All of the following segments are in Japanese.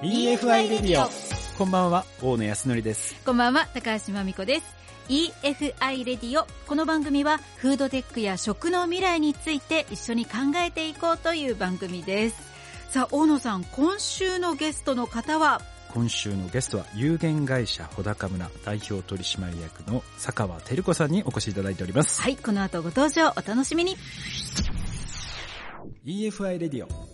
EFI レディオこんばんは大野康則です。こんばんは高橋真美子です。EFI レディオこの番組はフードテックや食の未来について一緒に考えていこうという番組です。さあ大野さん今週のゲストの方は？今週のゲストは有限会社穂高村代表取締役の坂川照子さんにお越しいただいております。はいこの後ご登場お楽しみに。EFI レディオ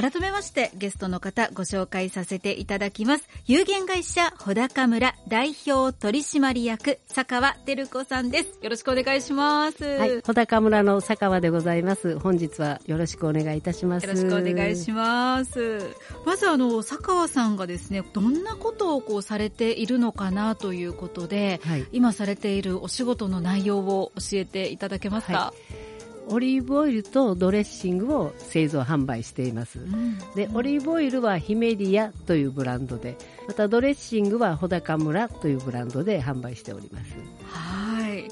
改めましてゲストの方ご紹介させていただきます。有限会社穂高村代表取締役坂川照子さんです。よろしくお願いします。はい穂高村の坂川でございます。本日はよろしくお願いいたします。よろしくお願いします。まずあの坂川さんがですねどんなことをこうされているのかなということで、はい、今されているお仕事の内容を教えていただけますか、はいオリーブオイルとドレッシングを製造販売しています、うん、でオリーブオイルはヒメリアというブランドでまたドレッシングは穂高村というブランドで販売しております。はい。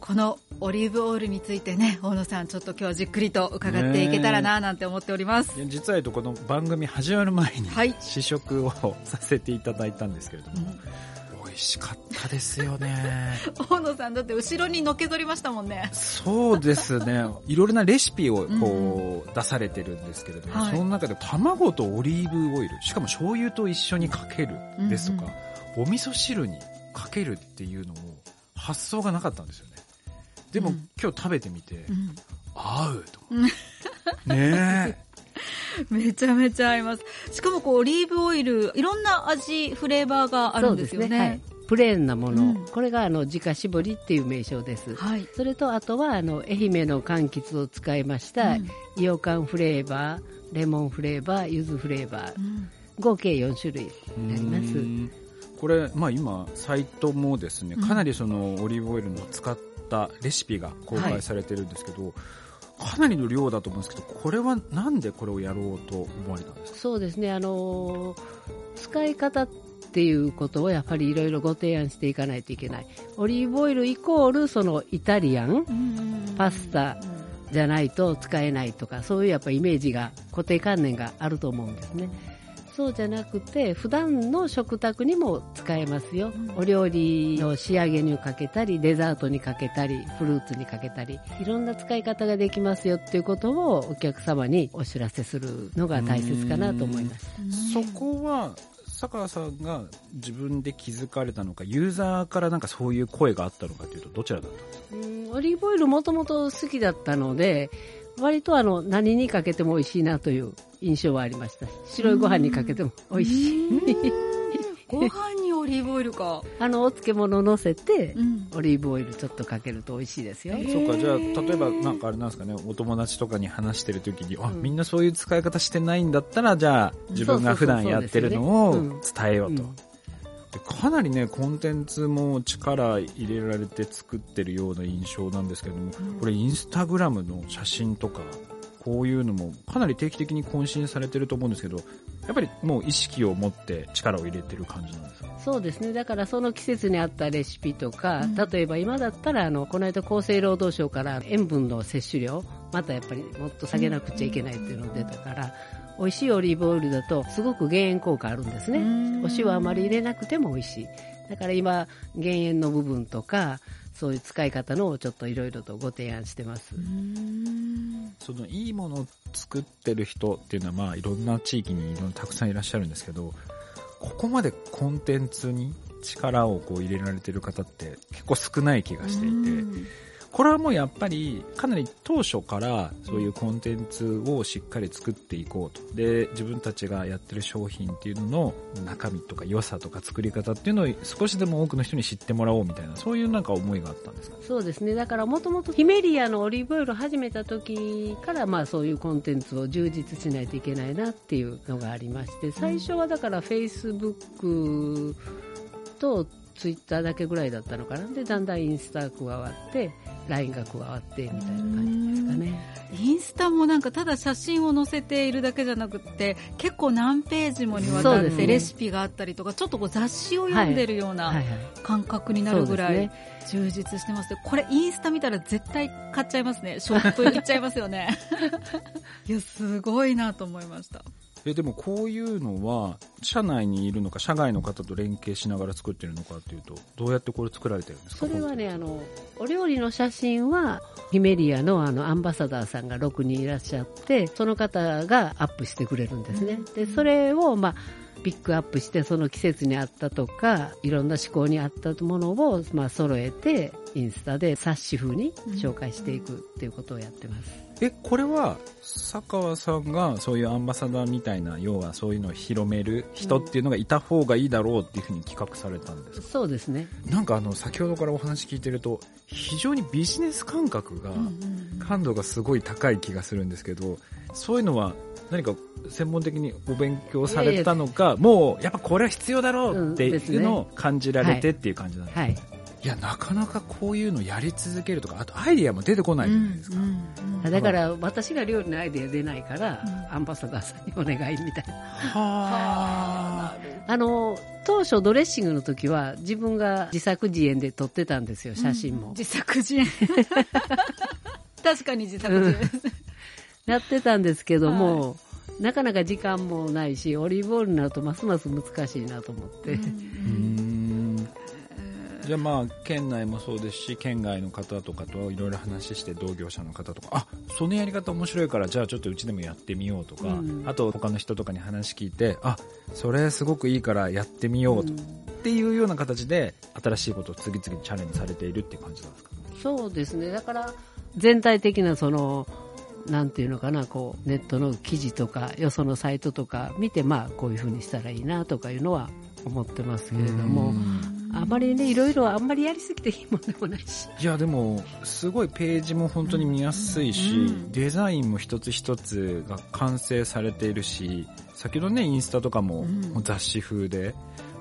このオリーブオイルについてね大野さんちょっと今日はじっくりと伺っていけたらななんて思っております、実はこの番組始まる前に試食をさせていただいたんですけれども、うん味しかったですよね。大野さんだって後ろにのけぞりましたもんね。そうですね。いろいろなレシピをこう、出されてるんですけれども、はい、その中で卵とオリーブオイルしかも醤油と一緒にかけるですとか、うんうん、お味噌汁にかけるっていうのも発想がなかったんですよね。でも、うん、今日食べてみて、うん、合うと ねえ めちゃめちゃ合います。しかもこう、オリーブオイル、いろんな味、フレーバーがあるんですよね。ね。はい、プレーンなもの、うん、これがあの自家絞りっていう名称です、はい、それとあとはあの愛媛の柑橘を使いました、うん、イオカンフレーバーレモンフレーバー柚子フレーバー、うん、合計4種類になります。これ、まあ、今サイトもですねかなりそのオリーブオイルの使ったレシピが公開されてるんですけど、はいかなりの量だと思うんですけどこれはなんでこれをやろうと思われたんですか？そうですね。あの使い方っていうことをやっぱりいろいろご提案していかないといけない。オリーブオイルイコールそのイタリアンパスタじゃないと使えないとかそういうやっぱイメージが固定観念があると思うんですね。そうじゃなくて普段の食卓にも使えますよ、うん、お料理の仕上げにかけたりデザートにかけたりフルーツにかけたりいろんな使い方ができますよっていうことをお客様にお知らせするのが大切かなと思います。そこは坂川さんが自分で気づかれたのかユーザーからなんかそういう声があったのかというとどちらだったんですか？うんオリーブオイルもともと好きだったので割とあの何にかけても美味しいなという印象はありました。白いご飯にかけても美味しい。ご飯にオリーブオイルか。あのお漬物乗せて、うん、オリーブオイルちょっとかけると美味しいですよ。そうか。じゃあ例えばなんかあれなんですかね。お友達とかに話してる時に、うん、あみんなそういう使い方してないんだったらじゃあ自分が普段やってるのを伝えようとかなりねコンテンツも力入れられて作ってるような印象なんですけども、これインスタグラムの写真とかこういうのもかなり定期的に更新されてると思うんですけどやっぱりもう意識を持って力を入れてる感じなんですか？そうですね。だからその季節に合ったレシピとか、うん、例えば今だったらあのこの間厚生労働省から塩分の摂取量またやっぱりもっと下げなくちゃいけないっていうのが出たから、美味しいオリーブオイルだとすごく減塩効果あるんですね。お塩あまり入れなくても美味しい。だから今減塩の部分とかそういう使い方のをちょっといろいろとご提案してます。そのいいものを作ってる人っていうのはまあいろんな地域にいろんなたくさんいらっしゃるんですけどここまでコンテンツに力をこう入れられてる方って結構少ない気がしていてこれはもうやっぱりかなり当初からそういうコンテンツをしっかり作っていこうと。で、自分たちがやってる商品っていうのの中身とか良さとか作り方っていうのを少しでも多くの人に知ってもらおうみたいな、そういうなんか思いがあったんですか？そうですね。だからもともとヒメリアのオリーブオイルを始めた時からまあそういうコンテンツを充実しないといけないなっていうのがありまして、最初はだから Facebook とツイッターだけぐらいだったのかな。で、だんだんインスタ加わって、LINE が加わってみたいな感じですかね。インスタもなんかただ写真を載せているだけじゃなくて結構何ページもにわたってレシピがあったりとか、ね、ちょっとこう雑誌を読んでるような感覚になるぐらい充実してます。これインスタ見たら絶対買っちゃいますね。ショップ行っちゃいますよね。いやすごいなと思いましたえでもこういうのは社内にいるのか社外の方と連携しながら作ってるのかっていうとどうやってこれ作られてるんですか？それはねあのお料理の写真はヒメリアのあのアンバサダーさんが6人いらっしゃってその方がアップしてくれるんですね、でそれをまあピックアップしてその季節に合ったとかいろんな思考に合ったものをまあ揃えてインスタで冊子風に紹介していくっていうことをやってます、えこれは坂川さんがそういうアンバサダーみたいな要はそういうのを広める人っていうのがいた方がいいだろうっていうふうに企画されたんですか、そうですね。なんかあの先ほどからお話聞いてると非常にビジネス感覚が感度がすごい高い気がするんですけどそういうのは何か専門的にお勉強されたのか、もうやっぱこれは必要だろうっていうのを感じられてっていう感じなんですね。はいいや、なかなかこういうのやり続けるとか、あとアイディアも出てこないじゃないですか。だから私が料理のアイディア出ないから、うん、アンバサダーさんにお願いみたいな。はあの、当初ドレッシングの時は自分が自作自演で撮ってたんですよ、写真も。自作自演。確かに自作自演。やってたんですけども、はい、なかなか時間もないし、オリーブオイルになるとますます難しいなと思って。じゃあまあ県内もそうですし県外の方とかといろいろ話して同業者の方とかあそのやり方面白いからじゃあちょっとうちでもやってみようとか、うん、あと他の人とかに話聞いてあそれすごくいいからやってみようと、うん、っていうような形で新しいことを次々チャレンジされているっていう感じなんですか？そうですね。だから全体的なそのなんていうのかな、こう、ネットの記事とか、よそのサイトとか見て、まあ、こういうふうにしたらいいなとかいうのは思ってますけれども、あまりね、いろいろあんまりやりすぎていいもんでもないし。いや、でも、すごいページも本当に見やすいし、デザインも一つ一つが完成されているし、先ほどね、インスタとかも雑誌風で、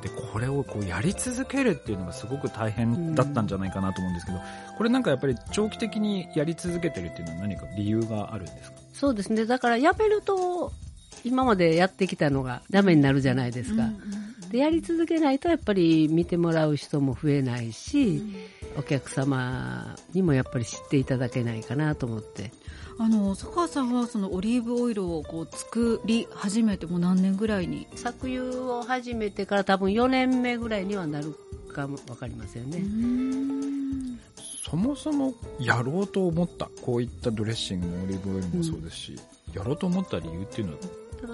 で、これをこうやり続けるっていうのがすごく大変だったんじゃないかなと思うんですけど、これなんかやっぱり長期的にやり続けてるっていうのは何か理由があるんですか？そうですね。だからやめると、今までやってきたのがダメになるじゃないですか。でやり続けないとやっぱり見てもらう人も増えないし、お客様にもやっぱり知っていただけないかなと思って。あの坂川さんはそのオリーブオイルをこう作り始めても何年ぐらいに？搾油を始めてから多分4年目ぐらいにはなるかも分かりませんね。そもそもやろうと思ったこういったドレッシングもオリーブオイルもそうですし、うん、やろうと思った理由っていうの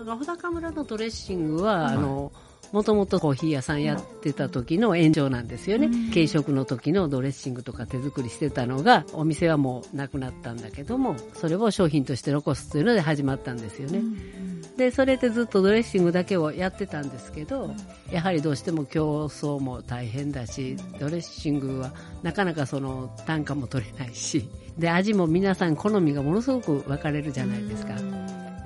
は？穂高村のドレッシングは、はい、あのもともとコーヒー屋さんやってた時の炎上なんですよね。軽食の時のドレッシングとか手作りしてたのが、お店はもうなくなったんだけども、それを商品として残すというので始まったんですよね。で、それでずっとドレッシングだけをやってたんですけど、やはりどうしても競争も大変だし、ドレッシングはなかなかその単価も取れないし、で、味も皆さん好みがものすごく分かれるじゃないですか。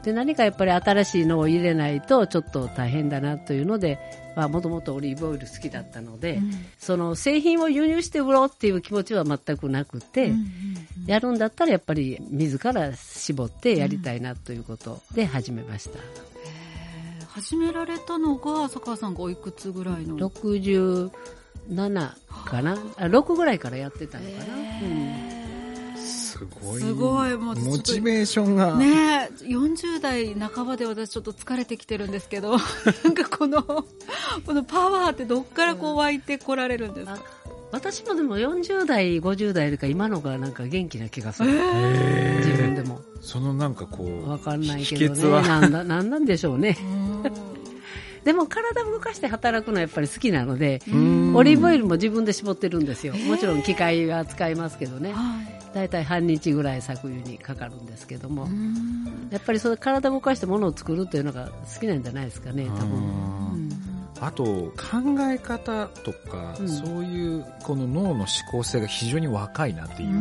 で何かやっぱり新しいのを入れないとちょっと大変だなというのでもともとオリーブオイル好きだったので、うん、その製品を輸入して売ろうっていう気持ちは全くなくて、うんうんうん、やるんだったらやっぱり自ら絞ってやりたいなということで始めました。始められたのが坂川さんがおいくつぐらいの？67かな？6ぐらいからやってたのかな、うんすごい。すごい、もう。モチベーションが。ね40代半ばで私ちょっと疲れてきてるんですけど、なんかこの、このパワーってどっからこう湧いてこられるんですか、うん、私もでも40代、50代よりか今のがなんか元気な気がする。自分でも。そのなんかこう。わかんないけどね。なんだ、なんなんでしょうね。でも体を動かして働くのはやっぱり好きなので、オリーブオイルも自分で絞ってるんですよ。もちろん機械は使いますけどね。大体半日ぐらい搾油にかかるんですけども、やっぱりその体を動かしてものを作るというのが好きなんじゃないですかね、多分。あと考え方とか、うん、そういうこの脳の思考性が非常に若いなっていう、うんう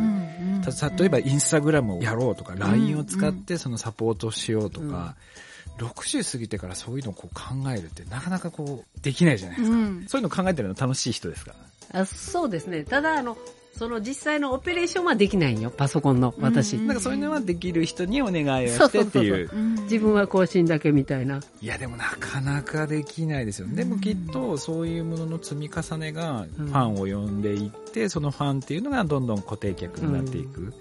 ん、例えばインスタグラムをやろうとか、LINE を使ってそのサポートしようとか、60過ぎてからそういうのをこう考えるってなかなかこうできないじゃないですか、うん、そういうの考えてるの楽しい人ですか？あそうですね。ただあのその実際のオペレーションはできないよ、パソコンの、私。なんかそういうのはできる人にお願いをしてっていう。自分は更新だけみたいな。いや、でもなかなかできないですよ。でもきっとそういうものの積み重ねがファンを呼んでいって、そのファンっていうのがどんどん固定客になっていく。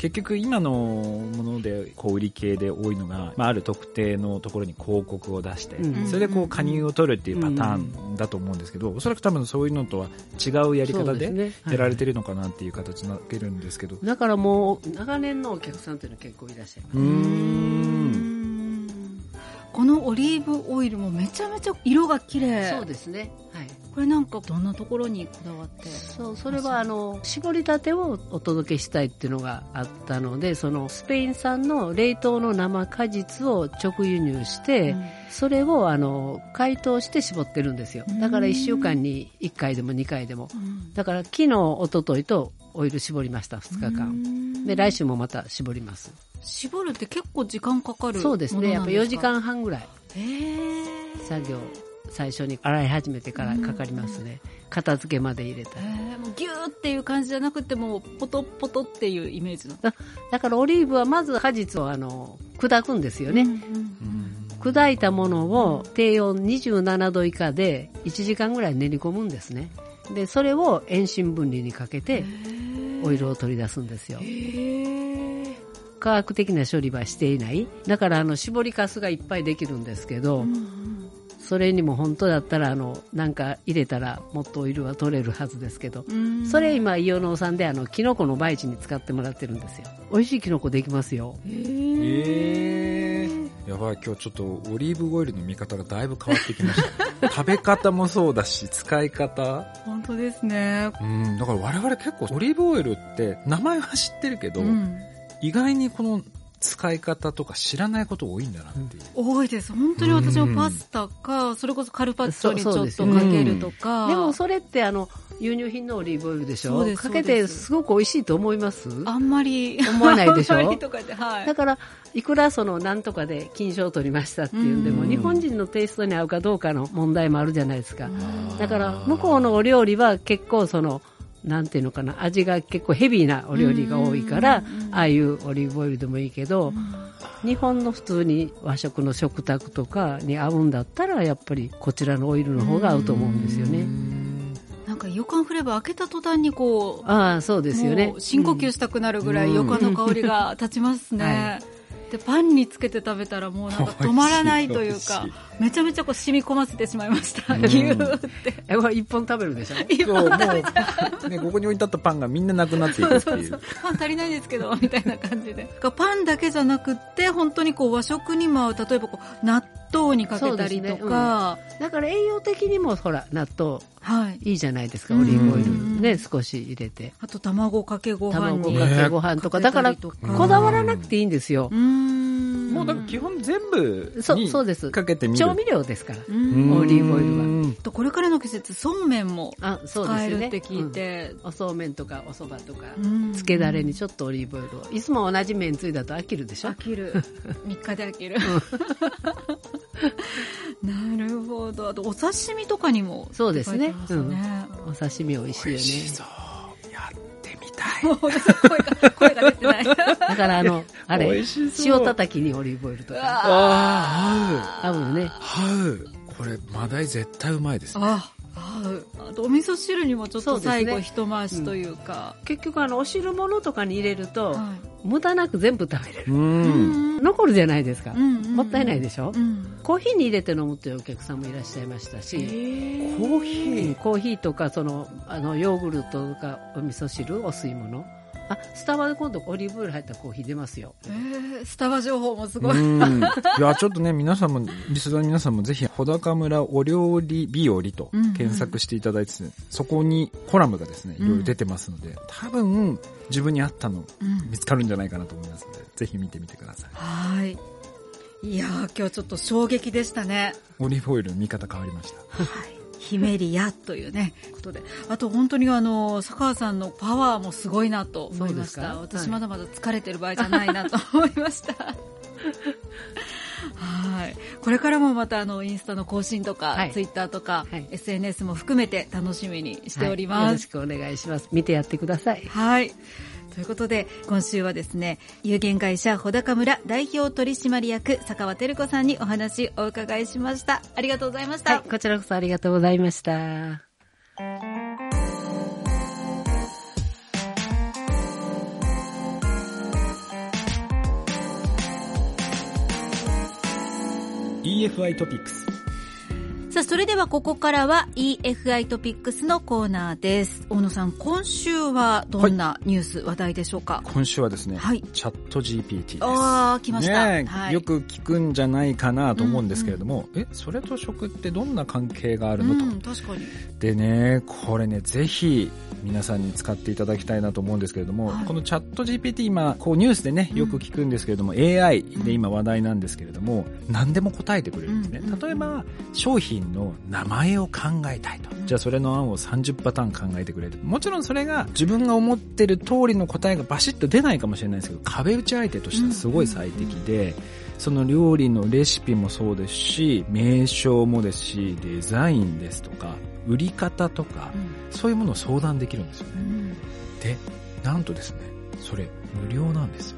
結局今のもので小売り系で多いのが、まあ、ある特定のところに広告を出して、うん、それでこう加入を取るっていうパターンだと思うんですけど、うん、おそらく多分そういうのとは違うやり方でやられてるのかなっていう形になってるんですけど、だからもう長年のお客さんっていうのは結構いらっしゃいます。このオリーブオイルもめちゃめちゃ色が綺麗。そうですね。はいこれなんかどんなところにこだわって？そうそれはあの絞りたてをお届けしたいっていうのがあったのでそのスペイン産の冷凍の生果実を直輸入して、うん、それをあの解凍して絞ってるんですよ。だから1週間に1回でも2回でも、うん、だから昨日おとといとオイル絞りました2日間。で来週もまた絞ります。絞るって結構時間かかるそうですね。やっぱ4時間半ぐらい。作業最初に洗い始めてからかかりますね。片付けまで入れた。らギューっていう感じじゃなくてもポトポトっていうイメージの。だからオリーブはまず果実をあの砕くんですよね、うんうん、砕いたものを低温27度以下で1時間ぐらい練り込むんですね。でそれを遠心分離にかけてオイルを取り出すんですよ。科学的な処理はしていない。だからあの絞りかすがいっぱいできるんですけど、うんうん、それにも本当だったらあのなんか入れたらもっとオイルは取れるはずですけど、それ今イオノさんであのキノコの培地に使ってもらってるんですよ。美味しいキノコできますよ。へえやばい今日ちょっとオリーブオイルの見方がだいぶ変わってきました。食べ方もそうだし使い方。本当ですね。うんだから我々結構オリーブオイルって名前は知ってるけど、うん。意外にこの使い方とか知らないこと多いんだなっていう、うん、多いです。本当に私もパスタか、それこそカルパッチョにちょっとかけるとか、でもそれってあの輸入品のオリーブオイルでしょ？かけてす。ごく美味しいと思います？あんまり。思わないでしょ？はい、だからいくらそのなんとかで金賞を取りましたっていうんでも、日本人のテイストに合うかどうかの問題もあるじゃないですか。だから向こうのお料理は結構そのなんていうのかな味が結構ヘビーなお料理が多いからああいうオリーブオイルでもいいけど日本の普通に和食の食卓とかに合うんだったらやっぱりこちらのオイルの方が合うと思うんですよね。なんか予感フレーバー開けた途端にこうああそうですよね。深呼吸したくなるぐらい予感の香りが立ちますね。はいでパンにつけて食べたらもうなんか止まらないというか めちゃめちゃこう染み込ませてしまいました。ぎゅーって。えこれ一本食べるでしょ？一本食べちね、ここに置いてあったパンがみんななくなっていくっていう。パン足りないですけどみたいな感じで。パンだけじゃなくって本当にこう和食にも合う。例えばこう納豆にかけたりとか、ね。うん、だから栄養的にもほら納豆はい、いいじゃないですか、オリーブオイル。ね、少し入れて。あと卵かけご飯に。卵かけご飯とか、だから、こだわらなくていいんですよ。もうだから基本全部にそうですかけてみる調味料ですから、オリーブオイルは。とこれからの季節、そうめんも使えるって聞いて。おそうめんとかおそばとか、つけだれにちょっとオリーブオイルを。いつも同じ麺ついだと飽きるでしょ？飽きる。3日で飽きる。なるほど。あと、お刺身とかにも、そうですね。うん、お刺身美味しいよね。しそう。声が、声が出てない。だからあの、あれ、塩叩きにオリーブオイルとか。ああ、合う。合うよね。合う。これ、マダイ絶対うまいですね。ああとお味噌汁にもちょっと最後一回しというか、ねうん、結局あのお汁物とかに入れると、はい、無駄なく全部食べれる、残るじゃないですか、うんうん、もったいないでしょ、うん、コーヒーに入れて飲むというお客さんもいらっしゃいましたしコーヒー。コーヒーとかそのあのヨーグルトとかお味噌汁お吸い物あ、スタバで今度オリーブオイル入ったコーヒー出ますよ。えー、スタバ情報もすごい。いや、ちょっとね、皆さんも、リスナーの皆さんもぜひ、穂高村お料理日和と検索していただいて、ね、そこにコラムがですね、いろいろ出てますので、多分、自分に合ったの見つかるんじゃないかなと思いますので、うん、ぜひ見てみてください。はい。いや今日ちょっと衝撃でしたね。オリーブオイルの見方変わりました。はい。ヒメリアというね、ことで。あと本当にあの、坂川さんのパワーもすごいなと思いました。私まだまだ疲れてる場合じゃないなと思いました。はい。これからもまたあのインスタの更新とか、はい、ツイッターとか、はい、SNS も含めて楽しみにしております、はい、よろしくお願いします。見てやってください。はい。ということで今週はですね有限会社穂高村代表取締役坂和照子さんにお話をお伺いしました。ありがとうございました、はい、こちらこそありがとうございました。EFI トピックス。さあ、それではここからは EFI トピックスのコーナーです。大野さん、今週はどんなニュース、はい、話題でしょうか？今週はですね、はい、チャット GPT です。ああ、来ました、ねはい、よく聞くんじゃないかなと思うんですけれども、うんうん、え、それと食ってどんな関係があるのと。うん、確かに。でね、これね、ぜひ皆さんに使っていただきたいなと思うんですけれども、はい、このチャット GPT 今、こうニュースでね、よく聞くんですけれども、うん、AI で今話題なんですけれども、何でも答えてくれるんですね。例えば、商品の名前前を考えたいと。じゃあそれの案を30パターン考えてくれる。もちろんそれが自分が思ってる通りの答えがバシッと出ないかもしれないですけど、壁打ち相手としてはすごい最適で、その料理のレシピもそうですし、名称もですし、デザインですとか、売り方とか、そういうものを相談できるんですよね。で、なんとですね、それ無料なんですよ。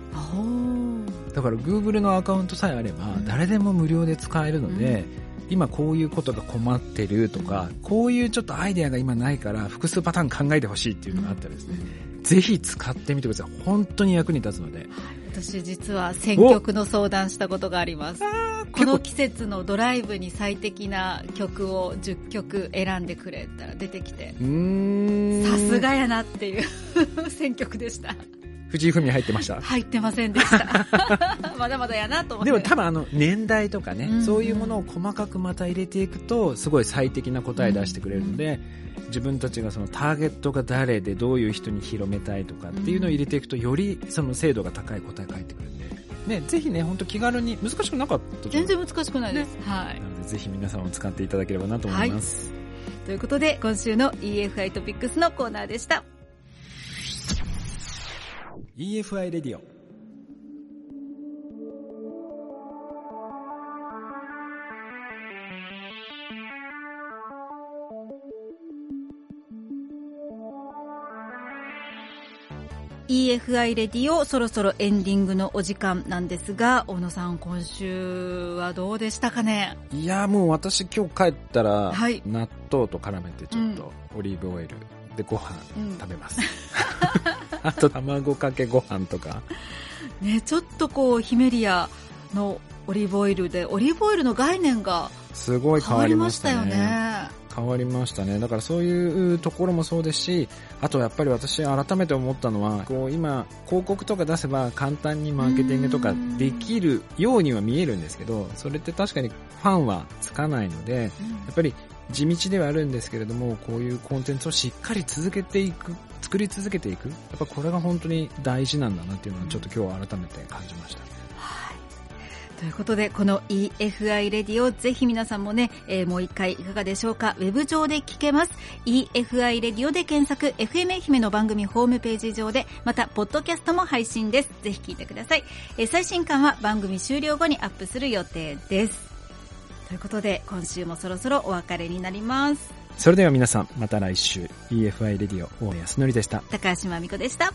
だから Google のアカウントさえあれば、誰でも無料で使えるので、今こういうことが困ってるとか、こういうちょっとアイデアが今ないから複数パターン考えてほしいっていうのがあったらですね、ぜひ使ってみてください。本当に役に立つので。私実は選曲の相談したことがあります。この季節のドライブに最適な曲を10曲選んでくれたら出てきて、さすがやなっていう 選曲でした。藤井文入ってました？入ってませんでした まだまだやなと思ってでも多分あの年代とかね、うんうん、そういうものを細かくまた入れていくとすごい最適な答え出してくれるので、うんうん、自分たちがそのターゲットが誰でどういう人に広めたいとかっていうのを入れていくとよりその精度が高い答えが返ってくるんで。ね、ぜひね、本当気軽に、難しくなかった全然難しくないです。ね、はい。なので、ぜひ皆さんも使っていただければなと思います。はい、ということで、今週の EFI トピックスのコーナーでした。EFI レディオ「EFI レディオ」そろそろエンディングのお時間なんですが大野さん今週はどうでしたかね？いやもう私今日帰ったら、はい、納豆と絡めてちょっとオリーブオイルでご飯食べます、うんあと卵かけご飯とか。ね、ちょっとこう、ヒメリアのオリーブオイルで、オリーブオイルの概念がすごい変わりましたよね。変わりましたね。だからそういうところもそうですし、あとやっぱり私改めて思ったのは、こう今広告とか出せば簡単にマーケティングとかできるようには見えるんですけど、それって確かにファンはつかないので、やっぱり地道ではあるんですけれども、こういうコンテンツをしっかり続けていく作り続けていくやっぱこれが本当に大事なんだなっていうのをちょっと今日改めて感じました。ということで、この EFI レディをぜひ皆さんもね、えー、もう一回いかがでしょうか？ウェブ上で聞けます。EFI レディオで検索、FM 愛媛の番組ホームページ上で、また、ポッドキャストも配信です。ぜひ聞いてください。えー、最新刊は番組終了後にアップする予定です。ということで、今週もそろそろお別れになります。それでは皆さん、また来週、EFI レディオ、大安則でした。高橋真美子でした。